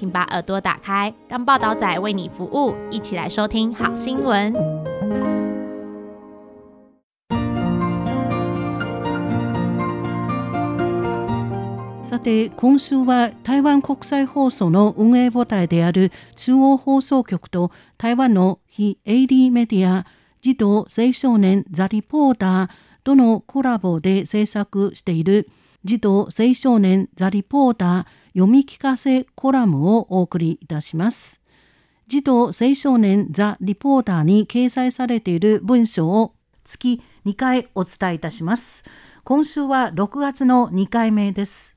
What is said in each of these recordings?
请把耳朵打开，让报道仔为你服务，一起来收听好新闻。さて今週は台湾国際放送の運営母体である中央放送局と台湾の非営利メディア児童青少年ザ・リポーターとのコラボで制作している児童青少年ザ・リポーター読み聞かせコラムをお送りいたします。児童青少年ザ・リポーターに掲載されている文章を月2回お伝えいたします。今週は6月の2回目です。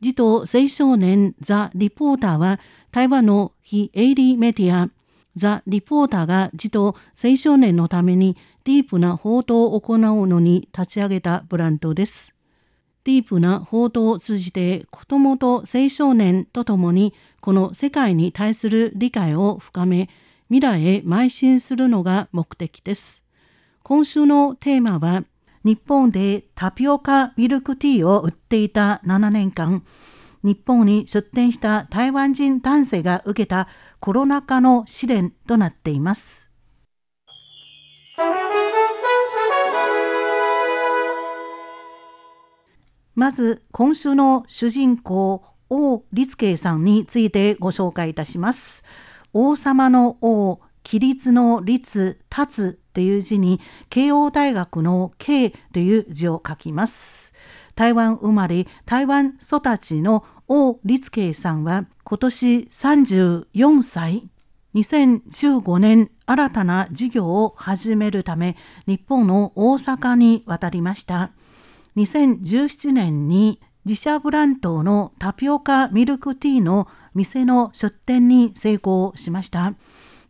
児童青少年ザ・リポーターは台湾の非営利メディアザ・リポーターが児童青少年のためにディープな報道を行うのに立ち上げたブランドです。ディープな報道を通じて子どもと青少年とともにこの世界に対する理解を深め未来へ邁進するのが目的です。今週のテーマは日本でタピオカミルクティーを売っていた7年間日本に出店した台湾人男性が受けたコロナ禍の試練となっています。まず今週の主人公王立慶さんについてご紹介いたします。王様の王、規律の律、立つという字に慶応大学の慶という字を書きます。台湾生まれ、台湾育ちの王立慶さんは今年34歳。2015年新たな事業を始めるため日本の大阪に渡りました。2017年に自社ブランドのタピオカミルクティーの店の出店に成功しました。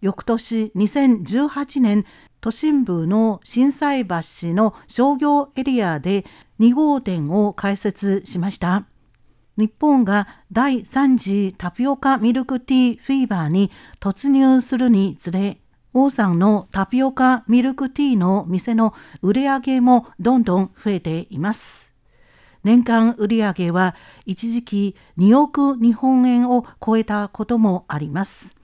翌年2018年、都心部の心斎橋の商業エリアで2号店を開設しました。日本が第3次タピオカミルクティーフィーバーに突入するにつれ、王さんのタピオカミルクティーの店の売り上げもどんどん増えています。年間売上は一時期2億日本円を超えたこともあります。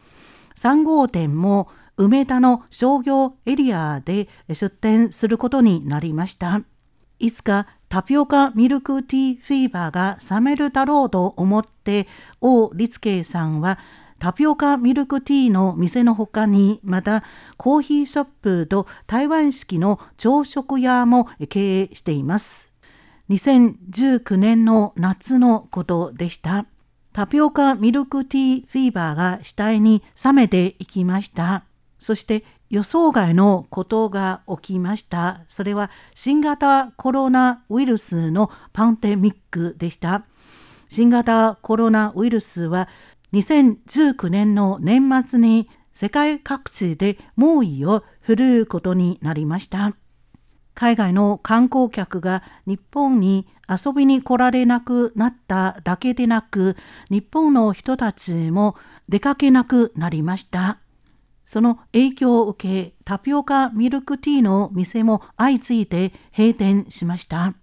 3号店も梅田の商業エリアで出店することになりました。いつかタピオカミルクティーフィーバーが冷めるだろうと思って王立慶さんはタピオカミルクティーの店の他にまたコーヒーショップと台湾式の朝食屋も経営しています。2019年の夏のことでした。タピオカミルクティーフィーバーが次第に冷めていきました。そして予想外のことが起きました。それは新型コロナウイルスのパンデミックでした。新型コロナウイルスは2019年の年末に世界各地で猛威を振るうことになりました。海外の観光客が日本に遊びに来られなくなっただけでなく、日本の人たちも出かけなくなりました。その影響を受け、タピオカミルクティーの店も相次いで閉店しました。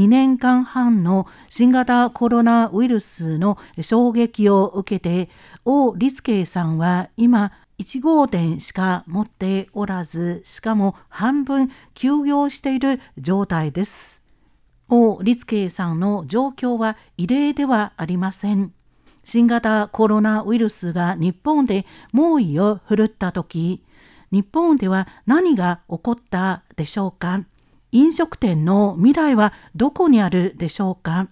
2年間半の新型コロナウイルスの衝撃を受けて、王立慶さんは今、1号店しか持っておらず、しかも半分休業している状態です。王立慶さんの状況は異例ではありません。新型コロナウイルスが日本で猛威を振るった時、日本では何が起こったでしょうか飲食店の未来はどこにあるでしょうか？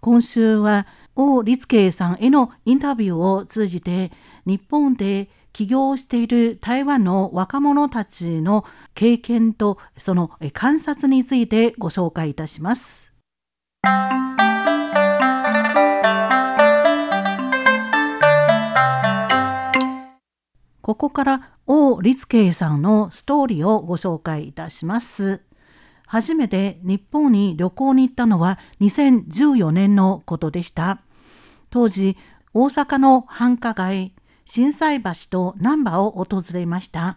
今週は王立慶さんへのインタビューを通じて日本で起業している台湾の若者たちの経験とその観察についてご紹介いたします。ここから王立慶さんのストーリーをご紹介いたします。初めて日本に旅行に行ったのは2014年のことでした。当時、大阪の繁華街、心斎橋と難波を訪れました。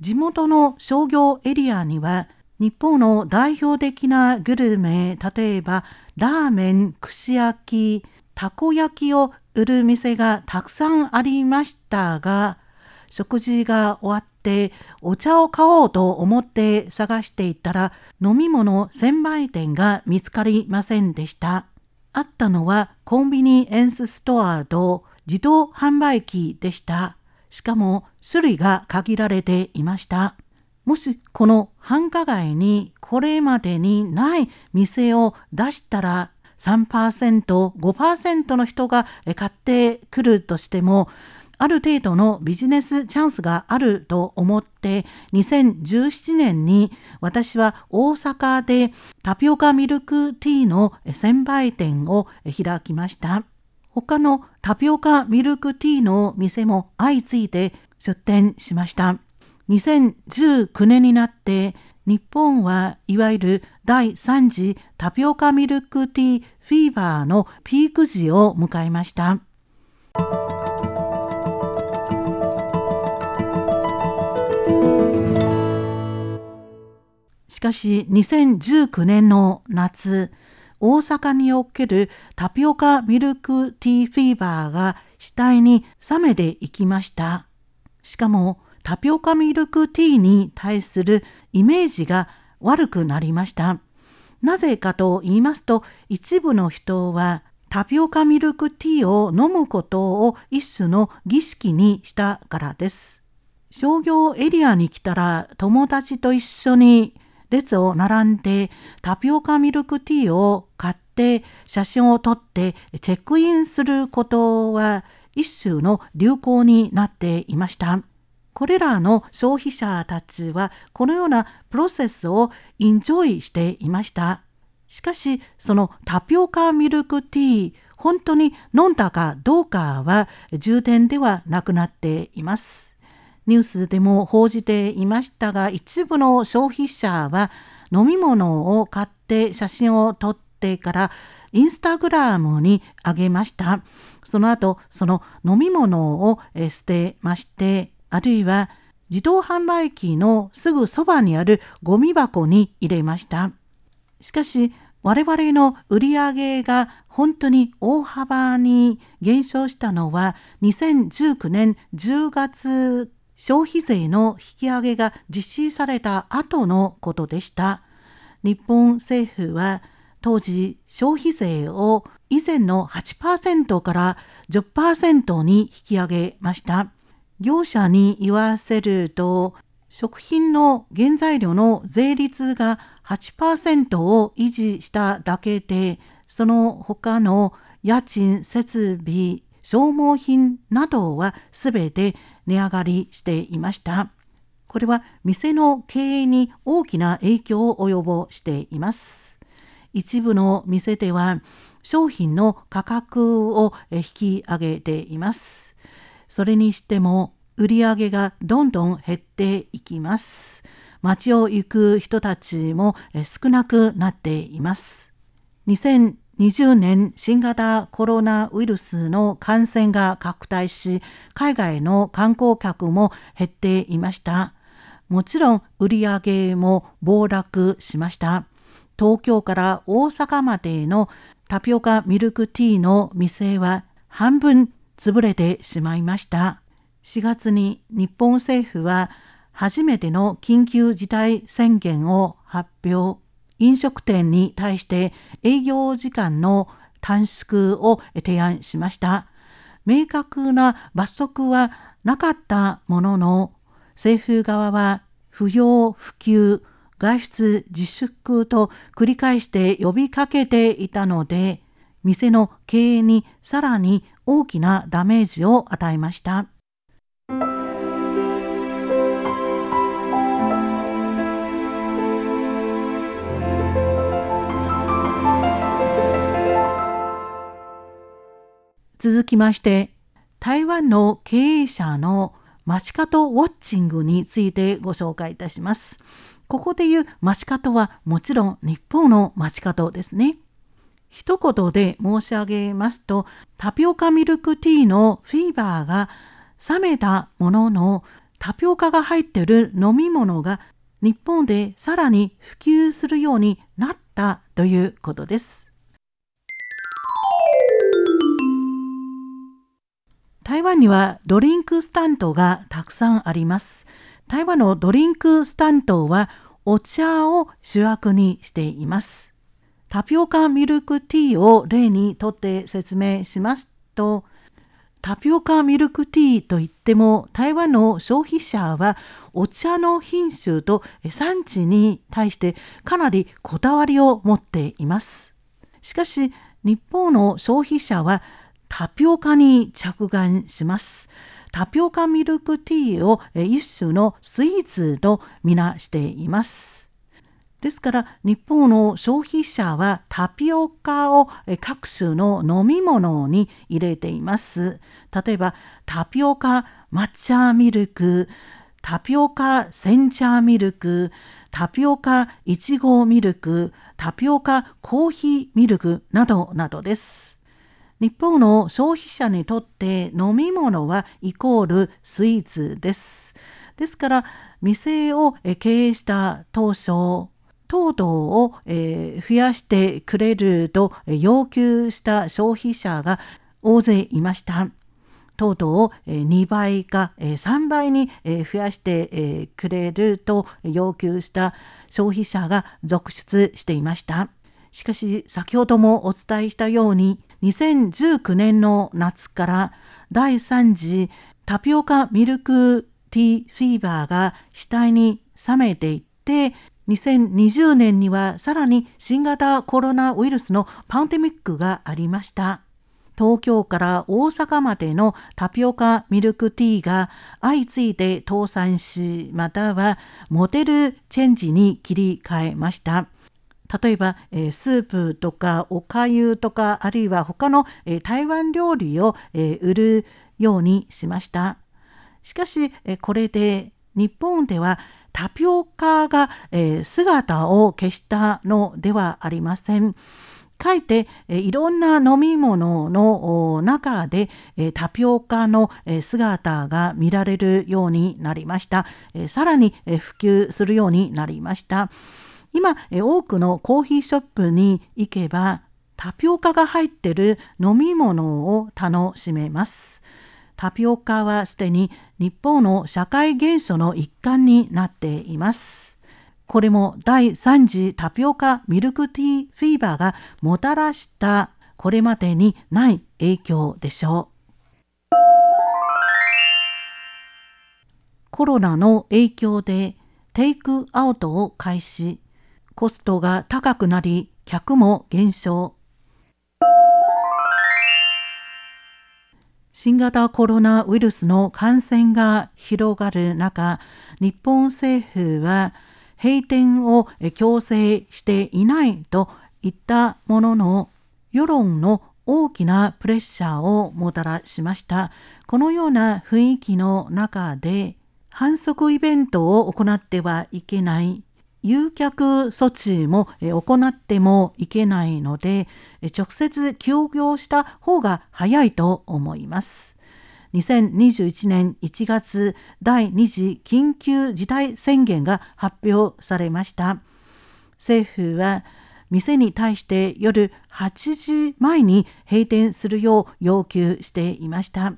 地元の商業エリアには日本の代表的なグルメ、例えばラーメン、串焼き、たこ焼きを売る店がたくさんありましたが、食事が終わってお茶を買おうと思って探していたら飲み物専売店が見つかりませんでした。あったのはコンビニエンスストアと自動販売機でした。しかも種類が限られていました。もしこの繁華街にこれまでにない店を出したら3%、5%の人が買ってくるとしてもある程度のビジネスチャンスがあると思って2017年に私は大阪でタピオカミルクティーの専売店を開きました。他のタピオカミルクティーの店も相次いで出店しました。2019年になって日本はいわゆる第3次タピオカミルクティーフィーバーのピーク時を迎えました。しかし2019年の夏、大阪におけるタピオカミルクティーフィーバーが次第に冷めていきました。しかもタピオカミルクティーに対するイメージが悪くなりました。なぜかと言いますと、一部の人はタピオカミルクティーを飲むことを一種の儀式にしたからです。商業エリアに来たら友達と一緒に列を並んでタピオカミルクティーを買って写真を撮ってチェックインすることは一種の流行になっていました。これらの消費者たちはこのようなプロセスをインジョイしていました。しかしそのタピオカミルクティー本当に飲んだかどうかは重点ではなくなっています。ニュースでも報じていましたが一部の消費者は飲み物を買って写真を撮ってからインスタグラムに上げました。その後その飲み物を捨てましてあるいは自動販売機のすぐそばにあるゴミ箱に入れました。しかし我々の売り上げが本当に大幅に減少したのは2019年10月消費税の引き上げが実施された後のことでした。日本政府は当時消費税を以前の8%から10%に引き上げました。業者に言わせると食品の原材料の税率が8%を維持しただけでその他の家賃設備消耗品などはすべて値上がりしていました。これは店の経営に大きな影響を及ぼしています。一部の店では商品の価格を引き上げています。それにしても売り上げがどんどん減っていきます。街を行く人たちも少なくなっています。20年新型コロナウイルスの感染が拡大し、海外の観光客も減っていました。もちろん売り上げも暴落しました。東京から大阪までのタピオカミルクティーの店は半分潰れてしまいました。4月に日本政府は初めての緊急事態宣言を発表。飲食店に対して営業時間の短縮を提案しました。明確な罰則はなかったものの、政府側は不要不急、外出自粛と繰り返して呼びかけていたので、店の経営にさらに大きなダメージを与えました。続きまして、台湾の経営者の街角ウォッチングについてご紹介いたします。ここで言う街角はもちろん日本の街角ですね。一言で申し上げますと、タピオカミルクティーのフィーバーが冷めたものの、タピオカが入っている飲み物が日本でさらに普及するようになったということです。台湾にはドリンクスタンドがたくさんあります。台湾のドリンクスタンドはお茶を主役にしています。タピオカミルクティーを例にとって説明しますと、タピオカミルクティーといっても台湾の消費者はお茶の品種と産地に対してかなりこだわりを持っています。しかし日本の消費者はタピオカに着眼します。タピオカミルクティーを一種のスイーツとみなしています。ですから日本の消費者はタピオカを各種の飲み物に入れています。例えばタピオカ抹茶ミルク、タピオカ煎茶ミルク、タピオカいちごミルク、タピオカコーヒーミルクなどなどです。日本の消費者にとって飲み物はイコールスイーツです。ですから店を経営した当初糖度を、増やしてくれると要求した消費者が大勢いました。糖度を2倍か3倍に増やしてくれると要求した消費者が続出していました。しかし先ほどもお伝えしたように2019年の夏から第3次タピオカミルクティーフィーバーが次第に冷めていって2020年にはさらに新型コロナウイルスのパンデミックがありました。東京から大阪までのタピオカミルクティーが相次いで倒産し、またはモデルチェンジに切り替えました。例えば、えスープとかおかゆとかあるいは他の、え台湾料理を、え売るようにしました。しかし、えこれで日本ではタピオカが、え、姿を消したのではありません。かえって、いろんな飲み物の中で、タピオカの、姿が見られるようになりました。さらに、普及するようになりました。今、多くのコーヒーショップに行けばタピオカが入っている飲み物を楽しめます。タピオカはすでに日本の社会現象の一環になっています。これも第3次タピオカミルクティーフィーバーがもたらしたこれまでにない影響でしょう。コロナの影響でテイクアウトを開始、コストが高くなり客も減少。新型コロナウイルスの感染が広がる中、日本政府は閉店を強制していないと言ったものの、世論の大きなプレッシャーをもたらしました。このような雰囲気の中で、反則イベントを行ってはいけない誘客措置も行ってもいけないので、直接休業した方が早いと思います。2021年1月第2次緊急事態宣言が発表されました。政府は店に対して夜8時前に閉店するよう要求していました。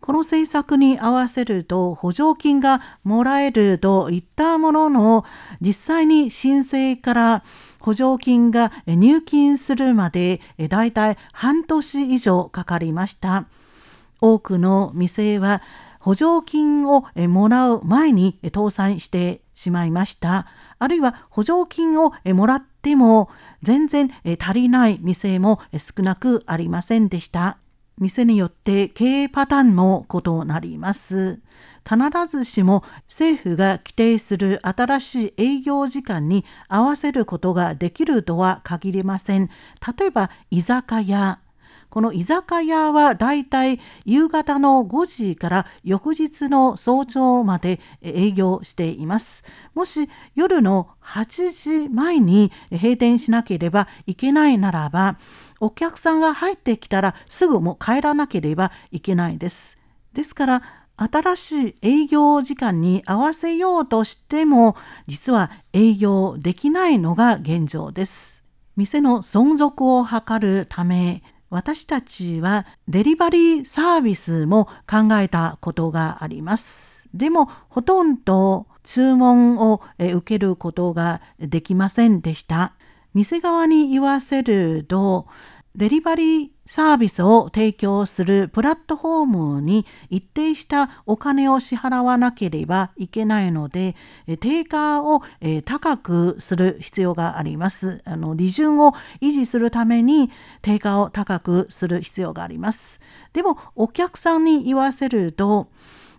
この政策に合わせると補助金がもらえるといったものの実際に申請から補助金が入金するまでだいたい半年以上かかりました。多くの店は補助金をもらう前に倒産してしまいました。あるいは補助金をもらっても全然足りない店も少なくありませんでした。店によって経営パターンも異なります。必ずしも政府が規定する新しい営業時間に合わせることができるとは限りません。例えば居酒屋。この居酒屋はだいたい夕方の5時から翌日の早朝まで営業しています。もし夜の8時前に閉店しなければいけないならば、お客さんが入ってきたらすぐもう帰らなければいけないです。ですから新しい営業時間に合わせようとしても実は営業できないのが現状です。店の存続を図るため私たちはデリバリーサービスも考えたことがあります。でもほとんど注文を受けることができませんでした。店側に言わせるとデリバリーサービスを提供するプラットフォームに一定したお金を支払わなければいけないので、定価を高くする必要があります。あの利潤を維持するために定価を高くする必要があります。でもお客さんに言わせると、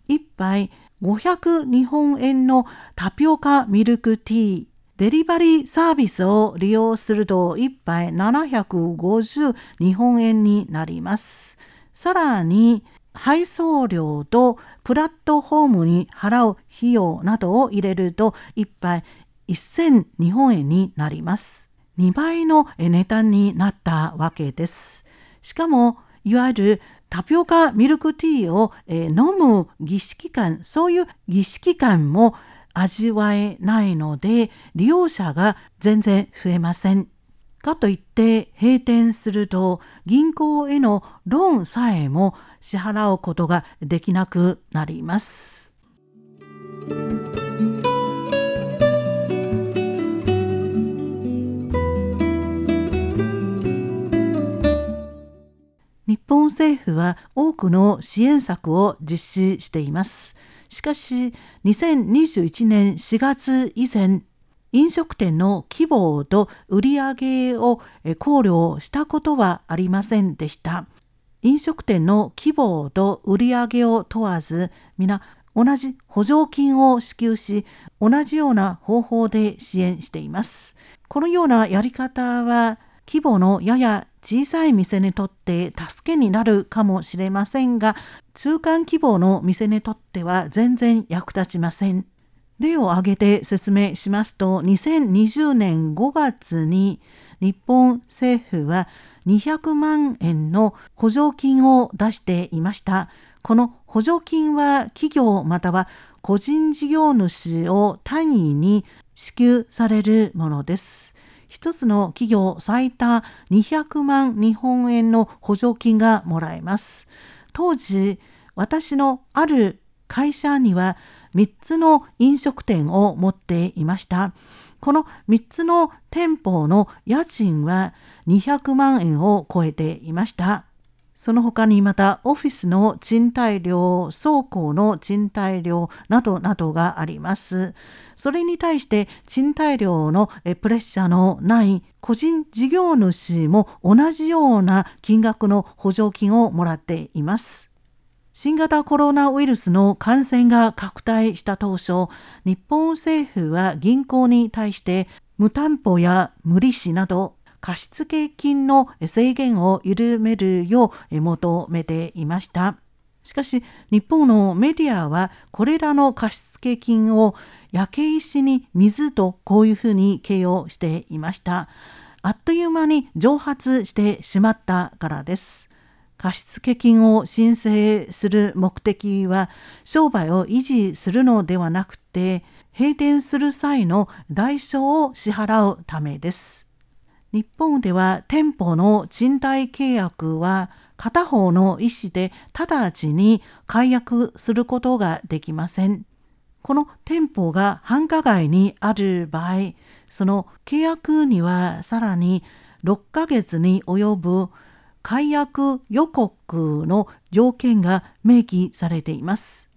1杯500日本円のタピオカミルクティーデリバリーサービスを利用すると1杯750日本円になります。さらに配送料とプラットフォームに払う費用などを入れると1杯1000日本円になります。2倍の値段になったわけです。しかも、いわゆるタピオカミルクティーを、飲む儀式感、そういう儀式感も味わえないので利用者が全然増えません。かといって閉店すると銀行へのローンさえも支払うことができなくなります。日本政府は多くの支援策を実施しています。しかし、2021年4月以前、飲食店の規模と売上を考慮したことはありませんでした。飲食店の規模と売上を問わず、皆同じ補助金を支給し、同じような方法で支援しています。このようなやり方は、規模のやや小さい店にとって助けになるかもしれませんが、中間規模の店にとっては全然役立ちません。例を挙げて説明しますと、2020年5月に日本政府は200万円の補助金を出していました。この補助金は企業または個人事業主を単位に支給されるものです。一つの企業最多200万日本円の補助金がもらえます。当時、私のある会社には3つの飲食店を持っていました。この3つの店舗の家賃は200万円を超えていました。その他にまたオフィスの賃貸料、倉庫の賃貸料などなどがあります。それに対して賃貸料のプレッシャーのない個人事業主も同じような金額の補助金をもらっています。新型コロナウイルスの感染が拡大した当初、日本政府は銀行に対して無担保や無利子など貸付金の制限を緩めるよう求めていました。しかし日本のメディアはこれらの貸付金を焼け石に水とこういうふうに形容していました。あっという間に蒸発してしまったからです。貸付金を申請する目的は商売を維持するのではなくて閉店する際の代償を支払うためです。日本では店舗の賃貸契約は片方の意思で直ちに解約することができません。この店舗が繁華街にある場合、その契約にはさらに6ヶ月に及ぶ解約予告の条件が明記されています。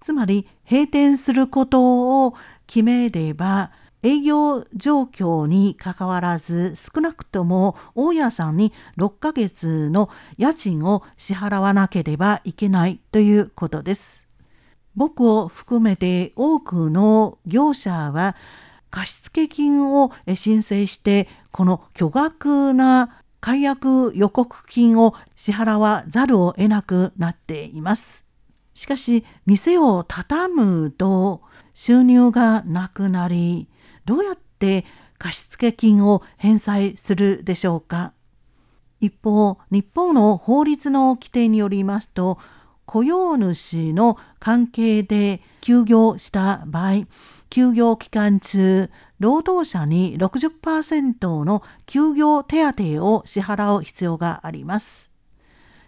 つまり閉店することを決めれば営業状況にかかわらず少なくとも大家さんに6ヶ月の家賃を支払わなければいけないということです。僕を含めて多くの業者は貸付金を申請してこの巨額な解約予告金を支払わざるを得なくなっています。しかし、店を畳むと収入がなくなり、どうやって貸付金を返済するでしょうか？一方、日本の法律の規定によりますと、雇用主の関係で休業した場合、休業期間中、労働者に60%の休業手当を支払う必要があります。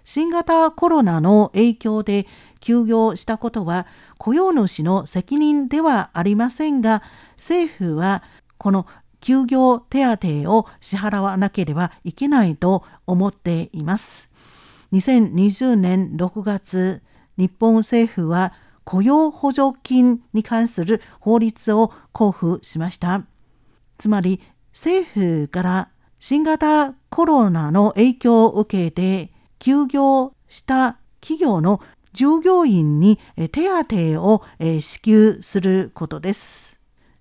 新型コロナの影響で休業したことは雇用主の責任ではありませんが、政府はこの休業手当を支払わなければいけないと思っています。2020年6月、日本政府は雇用補助金に関する法律を交付しました。つまり政府から新型コロナの影響を受けて休業した企業の従業員に手当を支給することです。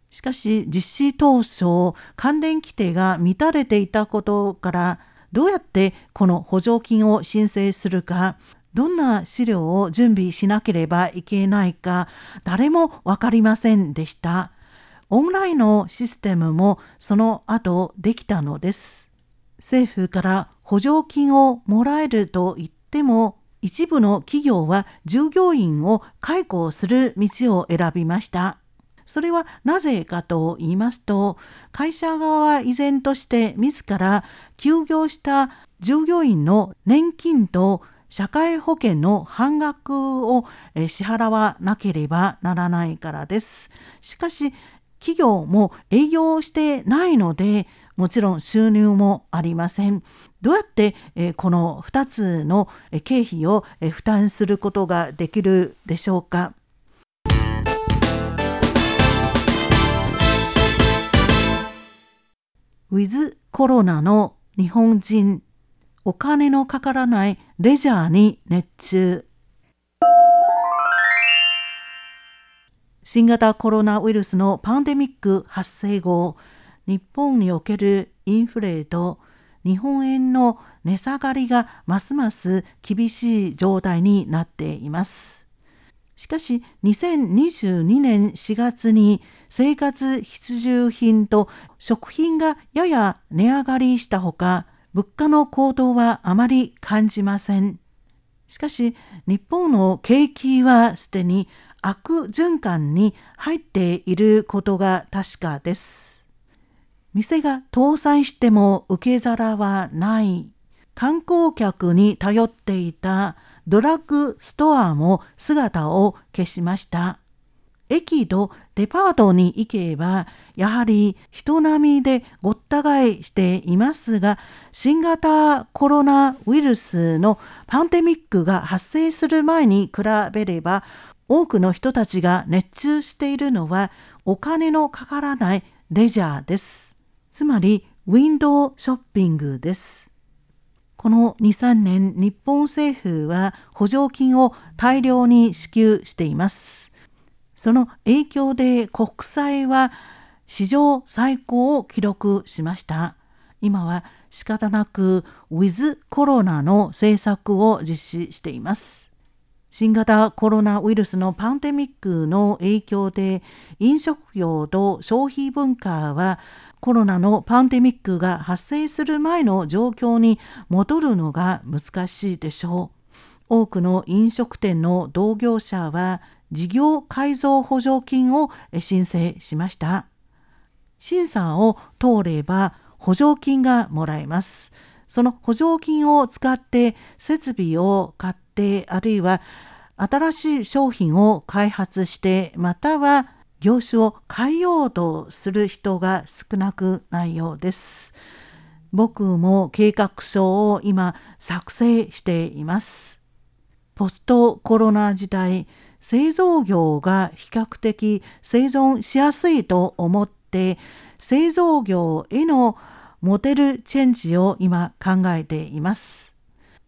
しかし実施当初関連規定が満たれていたことからどうやってこの補助金を申請するかどんな資料を準備しなければいけないか誰も分かりませんでした。オンラインのシステムもその後できたのです。政府から補助金をもらえると言っても一部の企業は従業員を解雇する道を選びました。それはなぜかと言いますと会社側は依然として自ら休業した従業員の年金と社会保険の半額を支払わなければならないからです。しかし企業も営業してないのでもちろん収入もありません。どうやってこの2つの経費を負担することができるでしょうか。ウィズコロナの日本人お金のかからないレジャーに熱中新型コロナウイルスのパンデミック発生後日本におけるインフレと日本円の値下がりがますます厳しい状態になっています。しかし2022年4月に生活必需品と食品がやや値上がりしたほか物価の高騰はあまり感じません。しかし日本の景気はすでに悪循環に入っていることが確かです。店が倒産しても受け皿はない。観光客に頼っていたドラッグストアも姿を消しました。駅とデパートに行けば、やはり人並みでごった返していますが、新型コロナウイルスのパンデミックが発生する前に比べれば、多くの人たちが熱中しているのはお金のかからないレジャーです。つまり、ウィンドウショッピングです。この2、3年、日本政府は補助金を大量に支給しています。その影響で国債は史上最高を記録しました。今は仕方なくウィズコロナの政策を実施しています。新型コロナウイルスのパンデミックの影響で飲食業と消費文化はコロナのパンデミックが発生する前の状況に戻るのが難しいでしょう。多くの飲食店の同業者は事業改造補助金を申請しました。審査を通れば補助金がもらえます。その補助金を使って設備を買ってあるいは新しい商品を開発してまたは業種を変えようとする人が少なくないようです。僕も計画書を今作成しています。ポストコロナ時代製造業が比較的生存しやすいと思って製造業へのモデルチェンジを今考えています。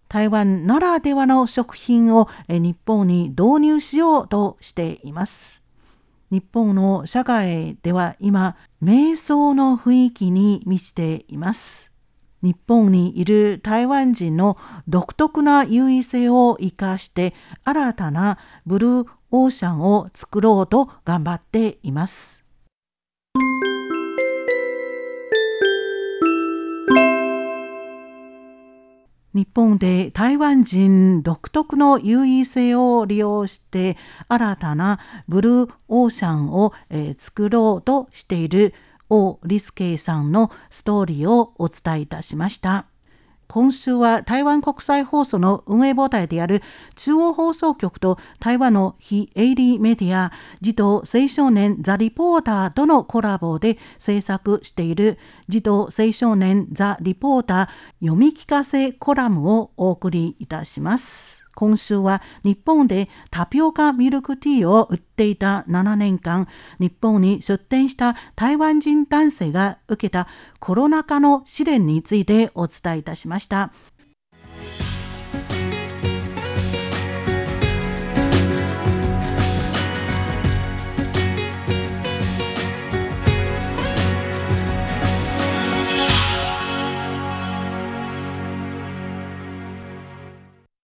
台湾ならではの食品を日本に導入しようとしています。日本の社会では今、瞑想の雰囲気に満ちています。日本にいる台湾人の独特な優位性を生かして新たなブルーオーシャンを作ろうと頑張っています。日本で台湾人独特の優位性を利用して新たなブルーオーシャンを、えー作ろうとしている王立慶さんのストーリーをお伝えいたしました。今週は台湾国際放送の運営母体である中央放送局と台湾の非営利メディア児童青少年ザ・リポーターとのコラボで制作している児童青少年ザ・リポーター読み聞かせコラムをお送りいたします。今週は日本でタピオカミルクティーを売っていた7年間、日本に出店した台湾人男性が受けたコロナ禍の試練についてお伝えいたしました。